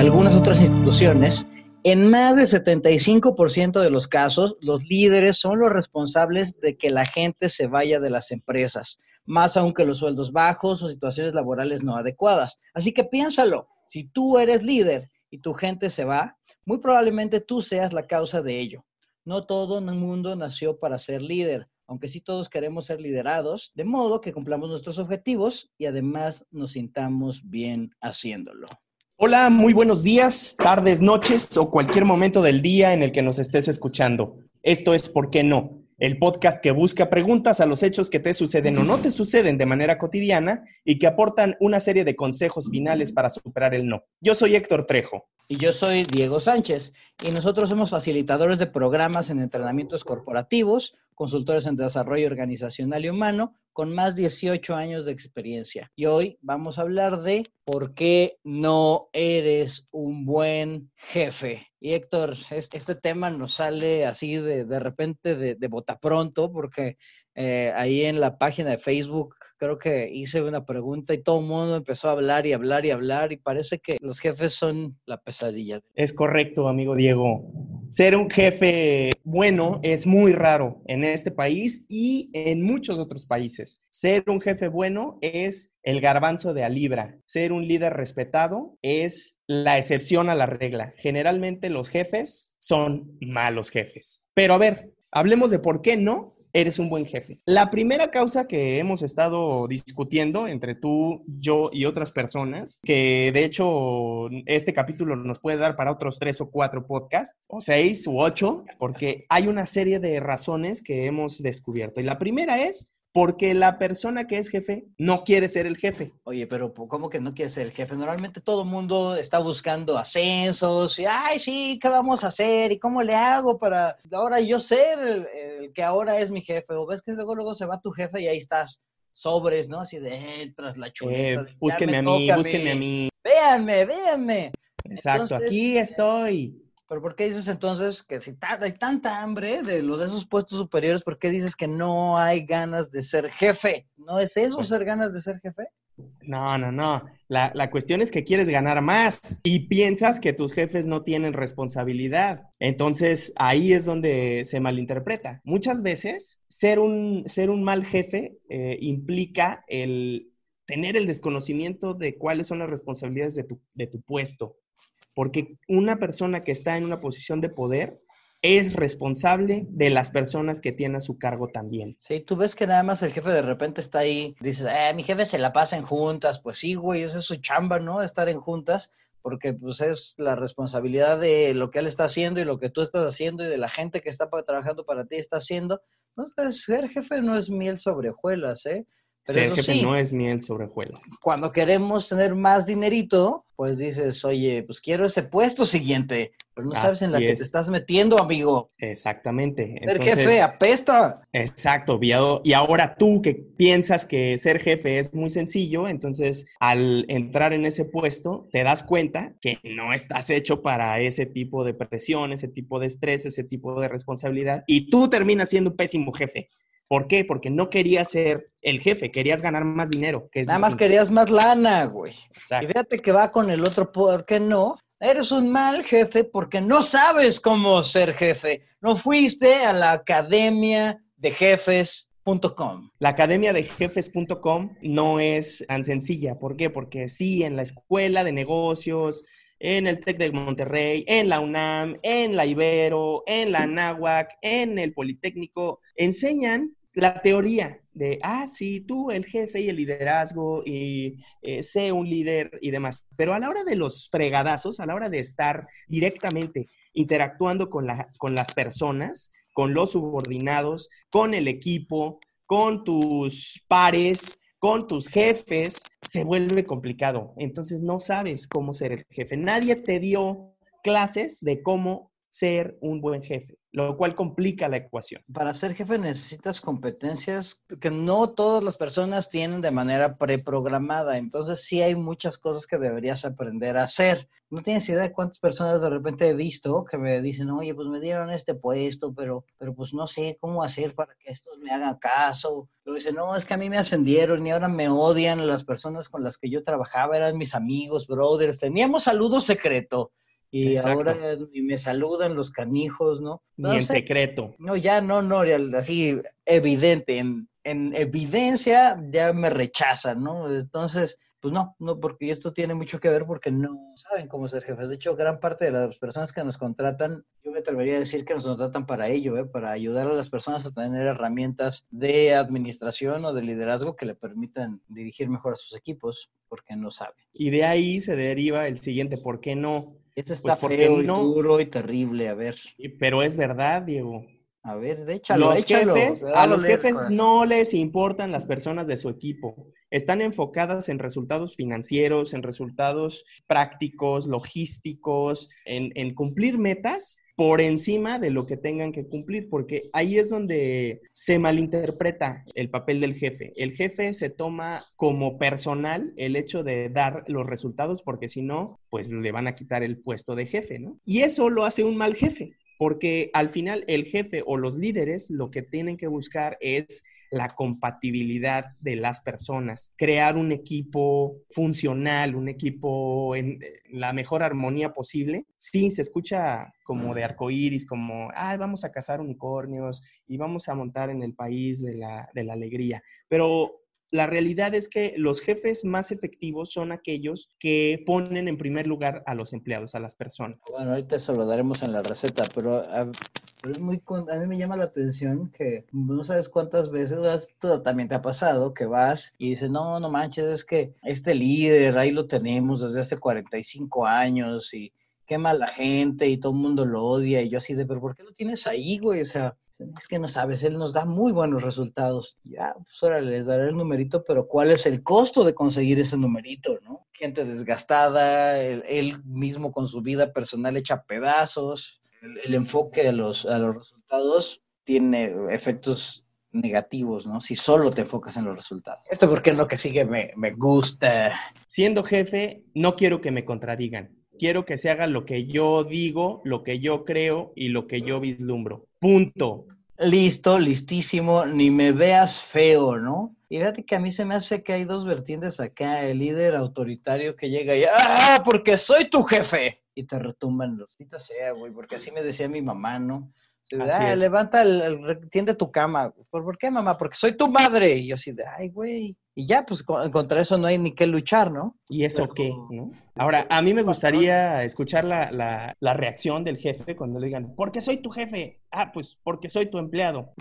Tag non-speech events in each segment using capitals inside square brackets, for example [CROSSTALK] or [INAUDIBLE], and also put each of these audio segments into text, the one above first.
algunas otras instituciones, en más del 75% de los casos, los líderes son los responsables de que la gente se vaya de las empresas, más aún que los sueldos bajos o situaciones laborales no adecuadas. Así que piénsalo, si tú eres líder y tu gente se va, muy probablemente tú seas la causa de ello. No todo el mundo nació para ser líder, aunque sí todos queremos ser liderados, de modo que cumplamos nuestros objetivos y además nos sintamos bien haciéndolo. Hola, muy buenos días, tardes, noches o cualquier momento del día en el que nos estés escuchando. Esto es ¿Por qué no? el podcast que busca preguntas a los hechos que te suceden o no te suceden de manera cotidiana y que aportan una serie de consejos finales para superar el no. Yo soy Héctor Trejo. Y yo soy Diego Sánchez y nosotros somos facilitadores de programas en entrenamientos corporativos, consultores en desarrollo organizacional y humano con más de 18 años de experiencia. Y hoy vamos a hablar de por qué no eres un buen jefe. Y Héctor, este, tema nos sale así de, de repente de, de bota pronto porque eh, ahí en la página de Facebook creo que hice una pregunta y todo el mundo empezó a hablar y hablar y hablar y parece que los jefes son la pesadilla. Es correcto, amigo Diego. Ser un jefe bueno es muy raro en este país y en muchos otros países. Ser un jefe bueno es el garbanzo de a libra. Ser un líder respetado es la excepción a la regla. Generalmente los jefes son malos jefes. Pero a ver, hablemos de por qué no eres un buen jefe. La primera causa que hemos estado discutiendo entre tú, yo y otras personas, que de hecho este capítulo nos puede dar para otros tres o cuatro podcasts, o seis u ocho, porque hay una serie de razones que hemos descubierto. Y la primera es porque la persona que es jefe no quiere ser el jefe. Oye, pero ¿cómo que no quiere ser el jefe? Normalmente todo el mundo está buscando ascensos y, ay, sí, ¿qué vamos a hacer? ¿Y cómo le hago para ahora yo ser el, que ahora es mi jefe? O ves que luego, luego se va tu jefe y ahí estás sobres, ¿no? Así de él tras la chuleta. Eh, búsquenme a mí, búsquenme a mí. Véanme, véanme. Exacto, aquí estoy. Pero ¿por qué dices entonces que si hay tanta hambre de los de esos puestos superiores, ¿por qué dices que no hay ganas de ser jefe? ¿No es eso pues ser ganas de ser jefe? No, no, no. La, la, cuestión es que quieres ganar más y piensas que tus jefes no tienen responsabilidad. Entonces ahí es donde se malinterpreta. Muchas veces ser un, ser un mal jefe eh, implica el tener el desconocimiento de cuáles son las responsabilidades de tu, de tu puesto porque una persona que está en una posición de poder es responsable de las personas que tiene a su cargo también. Sí, tú ves que nada más el jefe de repente está ahí, dices, eh, mi jefe se la pasa en juntas, pues sí, güey, esa es su chamba, ¿no? Estar en juntas, porque pues es la responsabilidad de lo que él está haciendo y lo que tú estás haciendo y de la gente que está trabajando para ti está haciendo. Entonces, ser jefe no es miel sobre hojuelas, ¿eh? Ser jefe no es miel sobre hojuelas. Cuando queremos tener más dinerito, pues dices, oye, pues quiero ese puesto siguiente, pero no sabes en la que te estás metiendo, amigo. Exactamente. Ser jefe apesta. Exacto, y ahora tú que piensas que ser jefe es muy sencillo, entonces al entrar en ese puesto te das cuenta que no estás hecho para ese tipo de presión, ese tipo de estrés, ese tipo de responsabilidad, y tú terminas siendo un pésimo jefe. ¿Por qué? Porque no querías ser el jefe, querías ganar más dinero. Que Nada más querías más lana, güey. Y fíjate que va con el otro, ¿por qué no? Eres un mal jefe porque no sabes cómo ser jefe. No fuiste a la academia de jefes.com. La academia de jefes.com no es tan sencilla. ¿Por qué? Porque sí, en la escuela de negocios, en el TEC de Monterrey, en la UNAM, en la Ibero, en la NAWAC, en el Politécnico, enseñan la teoría de, ah, sí, tú el jefe y el liderazgo y eh, sé un líder y demás. Pero a la hora de los fregadazos, a la hora de estar directamente interactuando con, con las personas, con los subordinados, con el equipo, con tus pares, con tus jefes, se vuelve complicado. Entonces no sabes cómo ser el jefe. Nadie te dio clases de cómo ser un buen jefe, lo cual complica la ecuación. Para ser jefe necesitas competencias que no todas las personas tienen de manera preprogramada, entonces sí hay muchas cosas que deberías aprender a hacer. No tienes idea de cuántas personas de repente he visto que me dicen, oye, pues me dieron este puesto, pero, pero pues no sé cómo hacer para que estos me hagan caso. Luego dicen, no, es que a mí me ascendieron y ahora me odian las personas con las que yo trabajaba, eran mis amigos, brothers, teníamos saludo secreto y ahora me saludan los canijos, ¿no? Ni en secreto. No, ya no, no, así evidente, en, en evidencia ya me rechazan, ¿no? Entonces, pues no, no, porque esto tiene mucho que ver porque no saben cómo ser jefes. De hecho, gran parte de las personas que nos contratan, yo me atrevería a decir que nos contratan para ello, ¿eh? para ayudar a las personas a tener herramientas de administración o de liderazgo que le permitan dirigir mejor a sus equipos, porque no saben. Y de ahí se deriva el siguiente, ¿por qué no? Este está pues feo y duro y terrible, a ver. Pero es verdad, Diego. A ver, hecho, los jefes, a los jefes no les importan las personas de su equipo. Están enfocadas en resultados financieros, en resultados prácticos, logísticos, en, en cumplir metas por encima de lo que tengan que cumplir, porque ahí es donde se malinterpreta el papel del jefe. El jefe se toma como personal el hecho de dar los resultados, porque si no, pues le van a quitar el puesto de jefe, ¿no? Y eso lo hace un mal jefe porque al final el jefe o los líderes lo que tienen que buscar es la compatibilidad de las personas, crear un equipo funcional, un equipo en la mejor armonía posible. Sí, se escucha como de arcoíris, como, ay, vamos a cazar unicornios y vamos a montar en el país de la, de la alegría, pero la realidad es que los jefes más efectivos son aquellos que ponen en primer lugar a los empleados, a las personas. Bueno, ahorita eso lo daremos en la receta, pero, a, es muy, a mí me llama la atención que no sabes cuántas veces también te ha pasado que vas y dices, no, no manches, es que este líder ahí lo tenemos desde hace 45 años y quema a la gente y todo el mundo lo odia y yo así de, pero ¿por qué lo tienes ahí, güey? O sea, es que no sabes, él nos da muy buenos resultados. Ya, pues ahora les daré el numerito, pero ¿cuál es el costo de conseguir ese numerito, no? Gente desgastada, él, mismo con su vida personal hecha pedazos. El, enfoque a los, a los resultados tiene efectos negativos, ¿no? Si solo te enfocas en los resultados. Esto porque es lo que sigue me, me gusta. Siendo jefe, no quiero que me contradigan quiero que se haga lo que yo digo, lo que yo creo y lo que yo vislumbro. Punto. Listo, listísimo, ni me veas feo, ¿no? Y fíjate que a mí se me hace que hay dos vertientes acá, el líder autoritario que llega y, ¡ah, porque soy tu jefe! Y te retumban los, sea, güey, porque así me decía mi mamá, ¿no? Ah, levanta, el, tiende tu cama. ¿Por, qué, mamá? Porque soy tu madre. Y yo así de, ay, güey. Y ya, pues contra eso no hay ni que luchar, ¿no? ¿Y eso qué? ¿no? Ahora, a mí me gustaría escuchar la, reacción del jefe cuando le digan, ¿por qué soy tu jefe? Ah, pues porque soy tu empleado.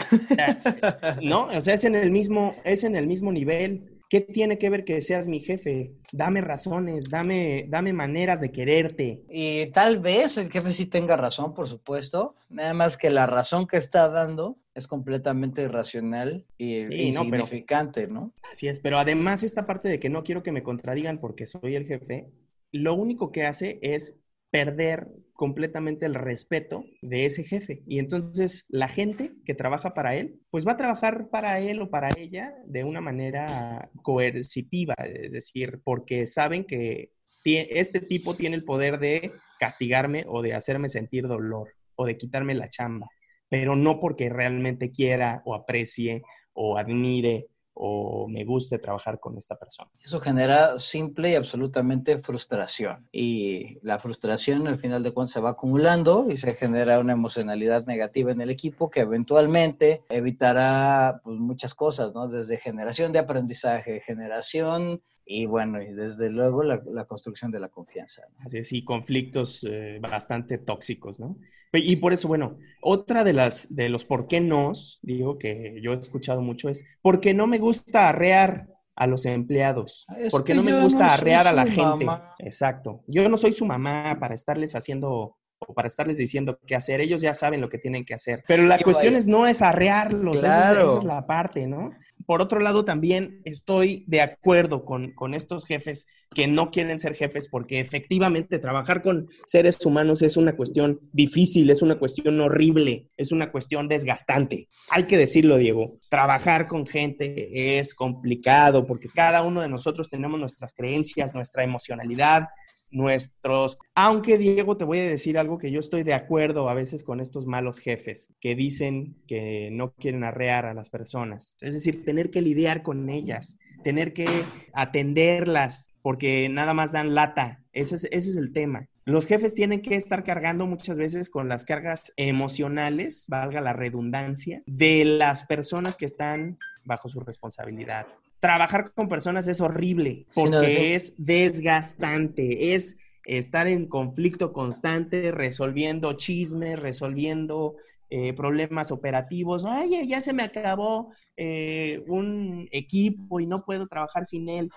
¿No? O sea, es en el mismo, es en el mismo nivel. ¿Qué tiene que ver que seas mi jefe? Dame razones, dame, dame maneras de quererte. Y tal vez el jefe sí tenga razón, por supuesto. Nada más que la razón que está dando es completamente irracional y insignificante, ¿no? Así es, pero además esta parte de que no quiero que me contradigan porque soy el jefe, lo único que hace es perder completamente el respeto de ese jefe. Y entonces la gente que trabaja para él, pues va a trabajar para él o para ella de una manera coercitiva, es decir, porque saben que este tipo tiene el poder de castigarme o de hacerme sentir dolor o de quitarme la chamba, pero no porque realmente quiera o aprecie o admire o me guste trabajar con esta persona. Eso genera simple y absolutamente frustración. Y la frustración al final de cuentas se va acumulando y se genera una emocionalidad negativa en el equipo que eventualmente evitará pues, muchas cosas, ¿no? Desde generación de aprendizaje, generación y bueno, y desde luego la, construcción de la confianza. Así es, y conflictos eh, bastante tóxicos, ¿no? Y por eso, bueno, otra de las de los por qué no, digo que yo he escuchado mucho es, porque no me gusta arrear a los empleados, porque no me gusta arrear a la gente. Exacto. Yo no soy su mamá para estarles haciendo o para estarles diciendo qué hacer. Ellos ya saben lo que tienen que hacer. Pero la cuestión es no es arrearlos, esa, es, la parte, ¿no? Por otro lado, también estoy de acuerdo con, con estos jefes que no quieren ser jefes porque efectivamente trabajar con seres humanos es una cuestión difícil, es una cuestión horrible, es una cuestión desgastante. Hay que decirlo, Diego, trabajar con gente es complicado porque cada uno de nosotros tenemos nuestras creencias, nuestra emocionalidad, nuestros... Aunque Diego, te voy a decir algo que yo estoy de acuerdo a veces con estos malos jefes que dicen que no quieren arrear a las personas. Es decir, tener que lidiar con ellas, tener que atenderlas, porque nada más dan lata. Ese es, el tema. Los jefes tienen que estar cargando muchas veces con las cargas emocionales, valga la redundancia, de las personas que están bajo su responsabilidad trabajar con personas es horrible porque es desgastante, es estar en conflicto constante, resolviendo chismes, resolviendo eh, problemas operativos. Ay, ya se me acabó eh, un equipo y no puedo trabajar sin él.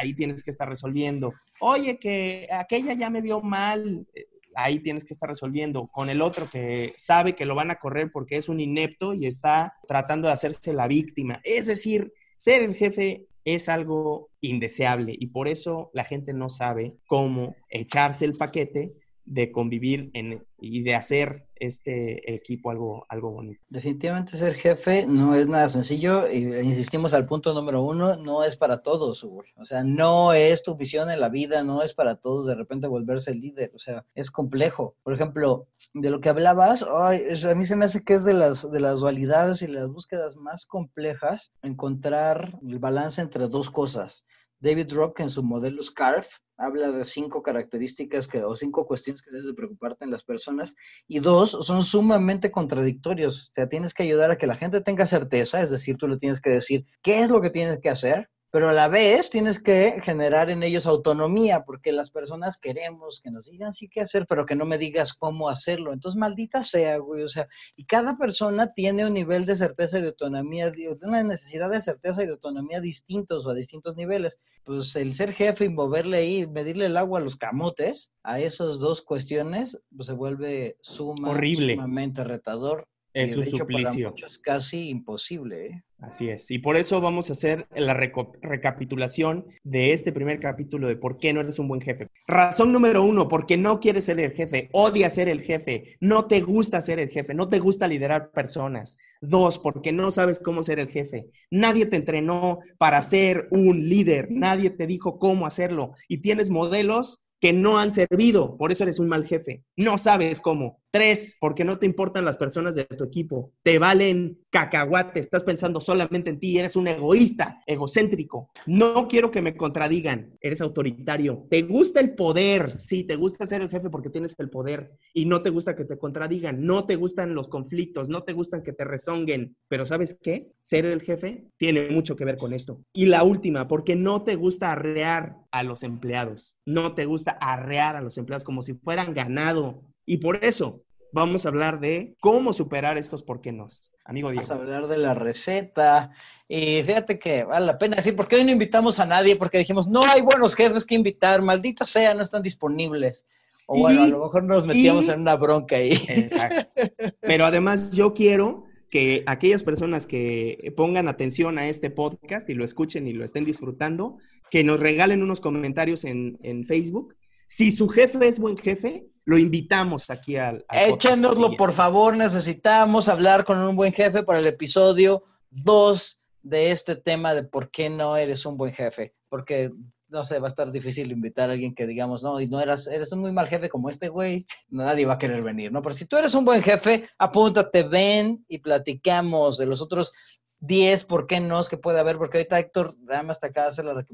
Ahí tienes que estar resolviendo. Oye, que aquella ya me vio mal. Eh, ahí tienes que estar resolviendo. Con el otro que sabe que lo van a correr porque es un inepto y está tratando de hacerse la víctima. Es decir, ser el jefe es algo indeseable y por eso la gente no sabe cómo echarse el paquete de convivir en, y de hacer este equipo algo, algo bonito. Definitivamente ser jefe no es nada sencillo y insistimos al punto número uno, no es para todos, O sea, no es tu visión en la vida, no es para todos de repente volverse el líder, o sea, es complejo. Por ejemplo, de lo que hablabas, a mí se me hace que es de las, de las dualidades y las búsquedas más complejas encontrar el balance entre dos cosas. David Rock en su modelo SCARF habla de cinco características que, o cinco cuestiones que debes de preocuparte en las personas y dos son sumamente contradictorios. O sea, tienes que ayudar a que la gente tenga certeza, es decir, tú le tienes que decir qué es lo que tienes que hacer pero a la vez tienes que generar en ellos autonomía, porque las personas queremos que nos digan sí qué hacer, pero que no me digas cómo hacerlo. Entonces, maldita sea, güey, o sea, y cada persona tiene un nivel de certeza y de autonomía, una necesidad de certeza y de autonomía distintos o a distintos niveles. Pues el ser jefe y moverle ahí, medirle el agua a los camotes, a esas dos cuestiones, pues se vuelve sumamente retador. Es un suplicio. es casi imposible, ¿eh? Así es. Y por eso vamos a hacer la recapitulación de este primer capítulo de por qué no eres un buen jefe. Razón número uno, porque no quieres ser el jefe, odias ser el jefe, no te gusta ser el jefe, no te gusta liderar personas. Dos, porque no sabes cómo ser el jefe. Nadie te entrenó para ser un líder, nadie te dijo cómo hacerlo y tienes modelos que no han servido, por eso eres un mal jefe. No sabes cómo. Tres, porque no te importan las personas de tu equipo. Te valen cacahuate, estás pensando solamente en ti, eres un egoísta, egocéntrico. No quiero que me contradigan, eres autoritario. Te gusta el poder, sí, te gusta ser el jefe porque tienes el poder y no te gusta que te contradigan, no te gustan los conflictos, no te gustan que te rezonguen. Pero ¿sabes qué? Ser el jefe tiene mucho que ver con esto. Y la última, porque no te gusta arrear a los empleados, no te gusta arrear a los empleados como si fueran ganado y por eso vamos a hablar de cómo superar estos por qué no. Amigo Diego. Vamos a hablar de la receta. Y fíjate que vale la pena decir, ¿por qué hoy no invitamos a nadie? Porque dijimos, no hay buenos jefes que invitar, maldita sea, no están disponibles. O bueno, a lo mejor nos metíamos en una bronca ahí. Exacto. Pero además yo quiero que aquellas personas que pongan atención a este podcast y lo escuchen y lo estén disfrutando, que nos regalen unos comentarios en, en Facebook. Si su jefe es buen jefe, lo invitamos aquí al... Échenoslo, por favor, necesitamos hablar con un buen jefe para el episodio 2 de este tema de por qué no eres un buen jefe, porque no sé, va a estar difícil invitar a alguien que digamos, no, y no eras, eres un muy mal jefe como este güey, nadie va a querer venir, ¿no? Pero si tú eres un buen jefe, apúntate, ven y platicamos de los otros 10 por qué no es que puede haber, porque ahorita Héctor te acaba de hacer la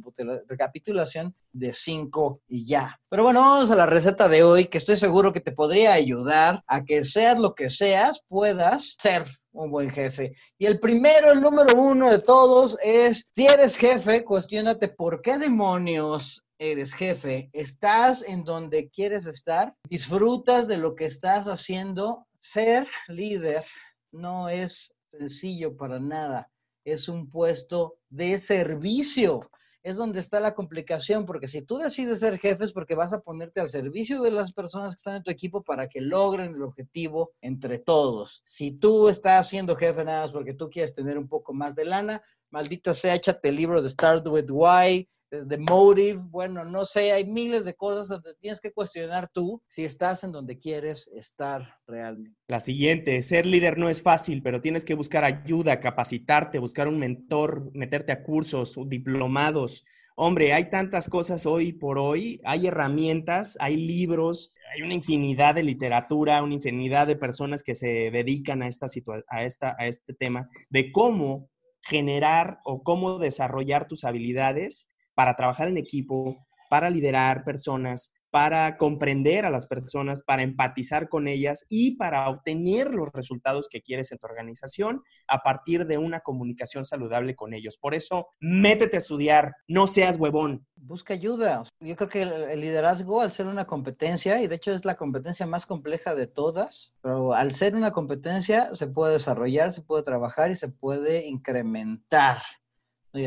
recapitulación de 5 y ya. Pero bueno, vamos a la receta de hoy, que estoy seguro que te podría ayudar a que seas lo que seas, puedas ser un buen jefe. Y el primero, el número uno de todos es, si eres jefe, cuestionate por qué demonios eres jefe, estás en donde quieres estar, disfrutas de lo que estás haciendo, ser líder no es sencillo para nada. Es un puesto de servicio. es donde está la complicación, porque si tú decides ser jefe es porque vas a ponerte al servicio de las personas que están en tu equipo para que logren el objetivo entre todos. Si tú estás siendo jefe nada más porque tú quieres tener un poco más de lana, maldita sea, échate el libro de Start with Why, de Motive, bueno, no sé, hay miles de cosas donde tienes que cuestionar tú si estás en donde quieres estar realmente. La siguiente, ser líder no es fácil, pero tienes que buscar ayuda, capacitarte, buscar un mentor, meterte a cursos, diplomados. Hombre, hay tantas cosas hoy por hoy, hay herramientas, hay libros, hay una infinidad de literatura, una infinidad de personas que se dedican a, esta a, esta, a este tema de cómo generar o cómo desarrollar tus habilidades para trabajar en equipo, para liderar personas, para comprender a las personas, para empatizar con ellas y para obtener los resultados que quieres en tu organización a partir de una comunicación saludable con ellos. Por eso, métete a estudiar, no seas huevón. Busca ayuda. Yo creo que el liderazgo, al ser una competencia, y de hecho es la competencia más compleja de todas, pero al ser una competencia se puede desarrollar, se puede trabajar y se puede incrementar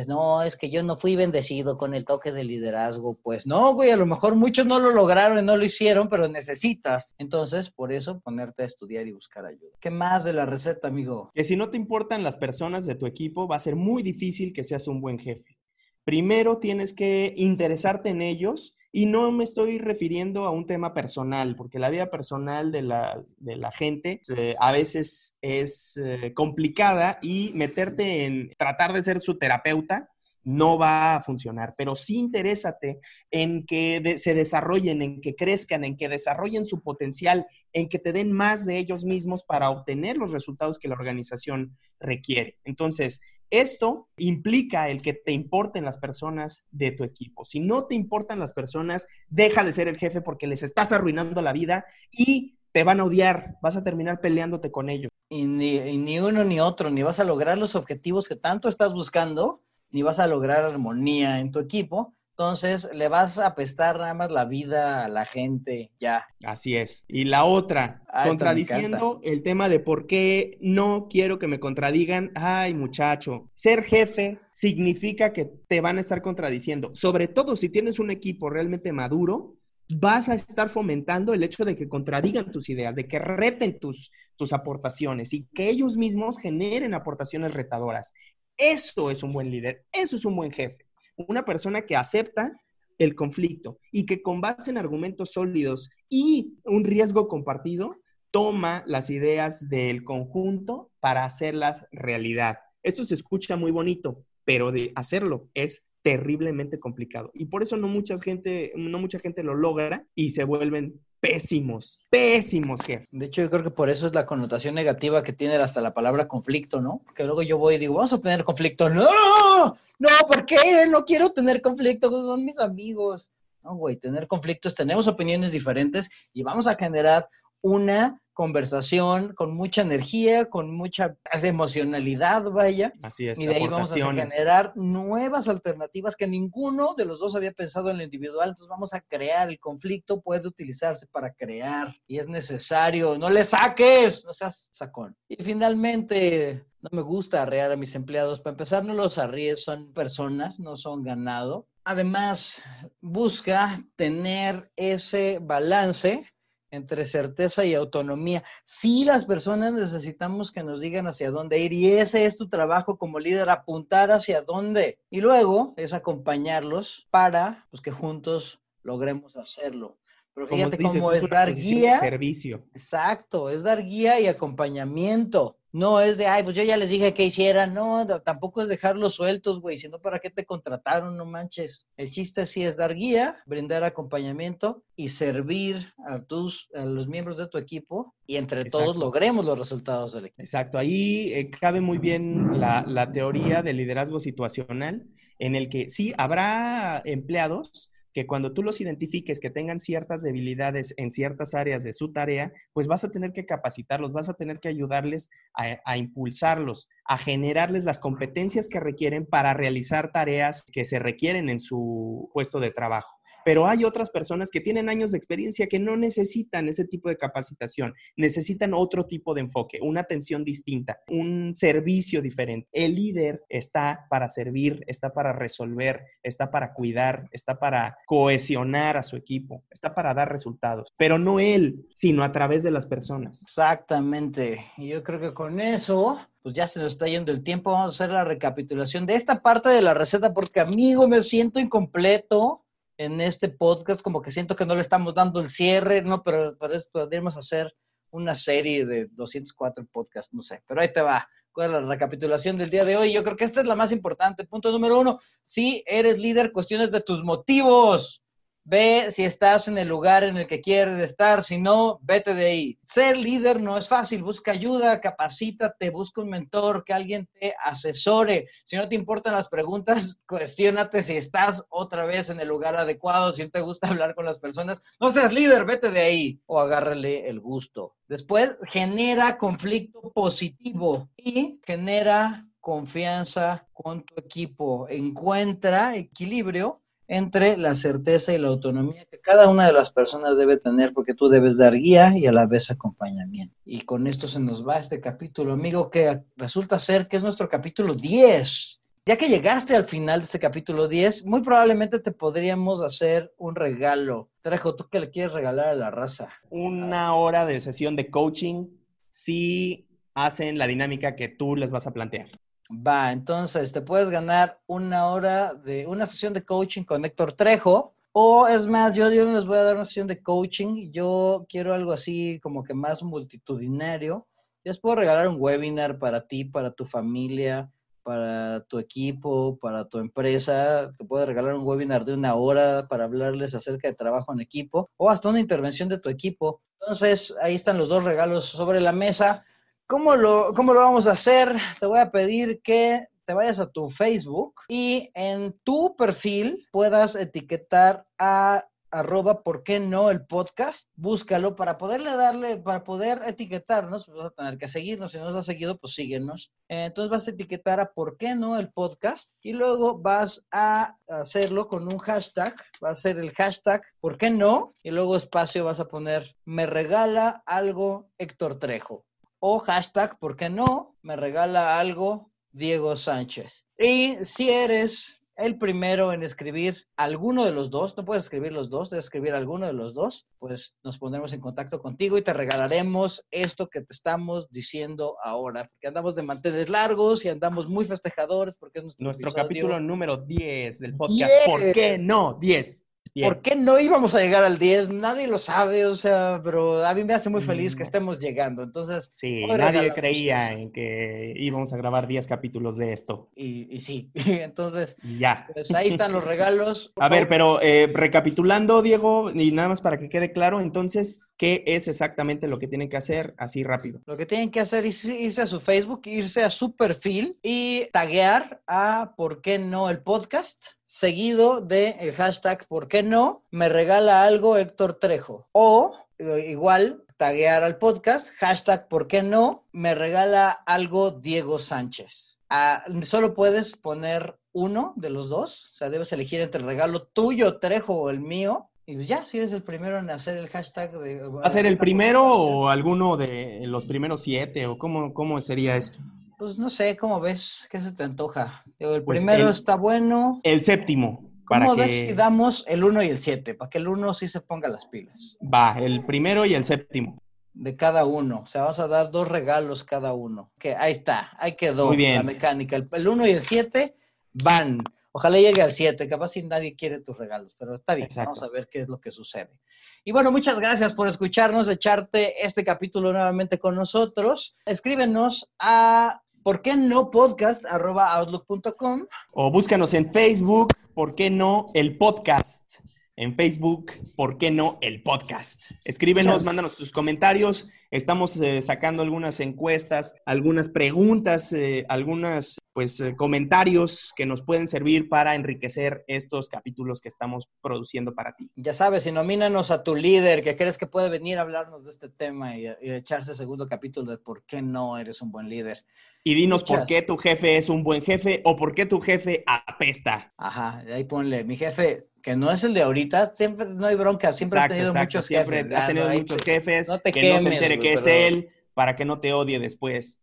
no, es que yo no fui bendecido con el toque de liderazgo. Pues no, güey, a lo mejor muchos no lo lograron y no lo hicieron, pero necesitas. Entonces, por eso, ponerte a estudiar y buscar ayuda. ¿Qué más de la receta, amigo? Que si no te importan las personas de tu equipo, va a ser muy difícil que seas un buen jefe. Primero tienes que interesarte en ellos y no me estoy refiriendo a un tema personal, porque la vida personal de la, de la gente eh, a veces es eh, complicada y meterte en tratar de ser su terapeuta no va a funcionar, pero sí interésate en que se desarrollen, en que crezcan, en que desarrollen su potencial, en que te den más de ellos mismos para obtener los resultados que la organización requiere. Entonces, esto implica el que te importen las personas de tu equipo. Si no te importan las personas, deja de ser el jefe porque les estás arruinando la vida y te van a odiar, vas a terminar peleándote con ellos. Y ni, uno ni otro, ni vas a lograr los objetivos que tanto estás buscando, ni vas a lograr armonía en tu equipo, entonces, le vas a apestar nada más la vida a la gente ya. Así es. Y la otra, ah, contradiciendo el tema de por qué no quiero que me contradigan. Ay, muchacho, ser jefe significa que te van a estar contradiciendo. Sobre todo si tienes un equipo realmente maduro, vas a estar fomentando el hecho de que contradigan tus ideas, de que reten tus, tus aportaciones y que ellos mismos generen aportaciones retadoras. Eso es un buen líder, eso es un buen jefe una persona que acepta el conflicto y que con base en argumentos sólidos y un riesgo compartido, toma las ideas del conjunto para hacerlas realidad. Esto se escucha muy bonito, pero de hacerlo es terriblemente complicado. Y por eso no mucha gente, no mucha gente lo logra y se vuelven pésimos, pésimos jefes. De hecho, yo creo que por eso es la connotación negativa que tiene hasta la palabra conflicto, ¿no? Que luego yo voy y digo, vamos a tener conflicto. No, no, ¿por qué? No quiero tener conflicto con mis amigos. No, güey, tener conflictos, tenemos opiniones diferentes y vamos a generar una conversación con mucha energía, con mucha emocionalidad, vaya. Así es. Y de ahí vamos a generar nuevas alternativas que ninguno de los dos había pensado en lo individual. Entonces vamos a crear. El conflicto puede utilizarse para crear y es necesario. No le saques, no seas sacón. Y finalmente, no me gusta arrear a mis empleados. Para empezar, no los arríes, son personas, no son ganado. Además, busca tener ese balance entre certeza y autonomía. Sí, las personas necesitamos que nos digan hacia dónde ir y ese es tu trabajo como líder, apuntar hacia dónde. Y luego es acompañarlos para pues, que juntos logremos hacerlo. Pero fíjate cómo es dar guía. Servicio. Exacto, es dar guía y acompañamiento. No es de, ay, pues yo ya les dije que hicieran. No, tampoco es dejarlos sueltos, güey, sino para qué te contrataron, no manches. El chiste sí es dar guía, brindar acompañamiento y servir a tus, a los miembros de tu equipo y entre todos logremos los resultados del equipo. Exacto, ahí eh, cabe muy bien la, la teoría del liderazgo situacional, en el que sí habrá empleados que cuando tú los identifiques que tengan ciertas debilidades en ciertas áreas de su tarea, pues vas a tener que capacitarlos, vas a tener que ayudarles a, impulsarlos, a generarles las competencias que requieren para realizar tareas que se requieren en su puesto de trabajo. Pero hay otras personas que tienen años de experiencia que no necesitan ese tipo de capacitación, necesitan otro tipo de enfoque, una atención distinta, un servicio diferente. El líder está para servir, está para resolver, está para cuidar, está para cohesionar a su equipo, está para dar resultados, pero no él, sino a través de las personas. Exactamente. Y yo creo que con eso pues ya se nos está yendo el tiempo. Vamos a hacer la recapitulación de esta parte de la receta porque amigo me siento incompleto en este podcast, como que siento que no le estamos dando el cierre, no, pero para eso podríamos hacer una serie de 204 podcasts, no sé, pero ahí te va. ¿Cuál es la recapitulación del día de hoy? Yo creo que esta es la más importante. Punto número uno, si eres líder, cuestiones de tus motivos. Ve si estás en el lugar en el que quieres estar, si no, vete de ahí. Ser líder no es fácil, busca ayuda, capacítate, busca un mentor, que alguien te asesore. Si no te importan las preguntas, [LAUGHS] cuestionate si estás otra vez en el lugar adecuado, si no te gusta hablar con las personas, no seas líder, vete de ahí o agárrale el gusto. Después, genera conflicto positivo y genera confianza con tu equipo. Encuentra equilibrio entre la certeza y la autonomía que cada una de las personas debe tener, porque tú debes dar guía y a la vez acompañamiento. Y con esto se nos va este capítulo, amigo, que resulta ser que es nuestro capítulo 10. Ya que llegaste al final de este capítulo 10, muy probablemente te podríamos hacer un regalo. Trejo, ¿tú qué le quieres regalar a la raza? Una hora de sesión de coaching si hacen la dinámica que tú les vas a plantear. Va, entonces te puedes ganar una hora de una sesión de coaching con Héctor Trejo. O es más, yo, yo les voy a dar una sesión de coaching. Yo quiero algo así como que más multitudinario. Les puedo regalar un webinar para ti, para tu familia, para tu equipo, para tu empresa. Te puedo regalar un webinar de una hora para hablarles acerca de trabajo en equipo o hasta una intervención de tu equipo. Entonces, ahí están los dos regalos sobre la mesa. ¿Cómo lo, ¿Cómo lo vamos a hacer? Te voy a pedir que te vayas a tu Facebook y en tu perfil puedas etiquetar a arroba, ¿por qué no el podcast? Búscalo para poderle darle, para poder etiquetarnos, pues vas a tener que seguirnos, si no nos has seguido, pues síguenos. Entonces vas a etiquetar a ¿por qué no el podcast? Y luego vas a hacerlo con un hashtag, va a ser el hashtag ¿por qué no? Y luego espacio vas a poner me regala algo Héctor Trejo o hashtag, ¿por qué no? Me regala algo Diego Sánchez. Y si eres el primero en escribir alguno de los dos, no puedes escribir los dos, debes escribir alguno de los dos, pues nos pondremos en contacto contigo y te regalaremos esto que te estamos diciendo ahora, porque andamos de manteles largos y andamos muy festejadores porque es nuestro, nuestro capítulo número 10 del podcast. ¿Por qué no? 10. ¿Por qué no íbamos a llegar al 10? Nadie lo sabe, o sea, pero a mí me hace muy feliz que mm. estemos llegando. Entonces, sí, nadie creía en que íbamos a grabar 10 capítulos de esto. Y, sí, [LAUGHS] entonces, ya. Pues ahí están los regalos. [LAUGHS] A ver, pero eh, recapitulando, Diego, y nada más para que quede claro, entonces, ¿qué es exactamente lo que tienen que hacer así rápido? Lo que tienen que hacer es irse a su Facebook, irse a su perfil y taguear a ¿Por qué no el podcast? Seguido de el hashtag ¿por qué no? Me regala algo Héctor Trejo. O eh, igual taguear al podcast, hashtag ¿por qué no? Me regala algo Diego Sánchez. Ah, solo puedes poner uno de los dos, o sea, debes elegir entre el regalo tuyo, Trejo, o el mío. Y ya, si eres el primero en hacer el hashtag de... ¿Va a ser el primero o alguno de los primeros siete? ¿O cómo, cómo sería esto? Pues no sé, ¿cómo ves? ¿Qué se te antoja? El pues primero está bueno. El séptimo. ¿Cómo ves si damos el 1 y el 7? Para que el 1 sí se ponga las pilas. Va, el primero y el séptimo. De cada uno. O sea, vamos a dar dos regalos cada uno. Que ahí está, ahí quedó Muy bien. la mecánica. El 1 y el 7 van. Ojalá llegue al 7. Capaz si nadie quiere tus regalos, pero está bien. Vamos a ver qué es lo que sucede. Y bueno, muchas gracias por escucharnos, echarte este capítulo nuevamente con nosotros. Escríbenos a ¿por qué no podcast arroba outlook.com? O búscanos en Facebook, ¿por qué no el podcast? En Facebook, ¿por qué no el podcast? Escríbenos, mándanos tus comentarios. Estamos eh, sacando algunas encuestas, algunas preguntas, eh, algunos pues, eh, comentarios que nos pueden servir para enriquecer estos capítulos que estamos produciendo para ti. Ya sabes, y nomínanos a tu líder que crees que puede venir a hablarnos de este tema y, y echarse segundo capítulo de por qué no eres un buen líder. Y dinos por qué tu jefe es un buen jefe o por qué tu jefe apesta. Ajá, ahí ponle, mi jefe, que no es el de ahorita, siempre no hay bronca, siempre has tenido muchos siempre jefes. Has tenido muchos jefes, que no se entere que es él, para que no te odie después.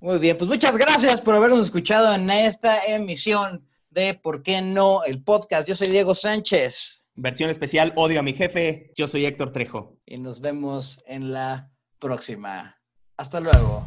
Muy bien, pues muchas gracias por habernos escuchado en esta emisión de ¿Por qué no? El podcast. Yo soy Diego Sánchez. Versión especial, odio a mi jefe. Yo soy Héctor Trejo. Y nos vemos en la próxima. Hasta luego.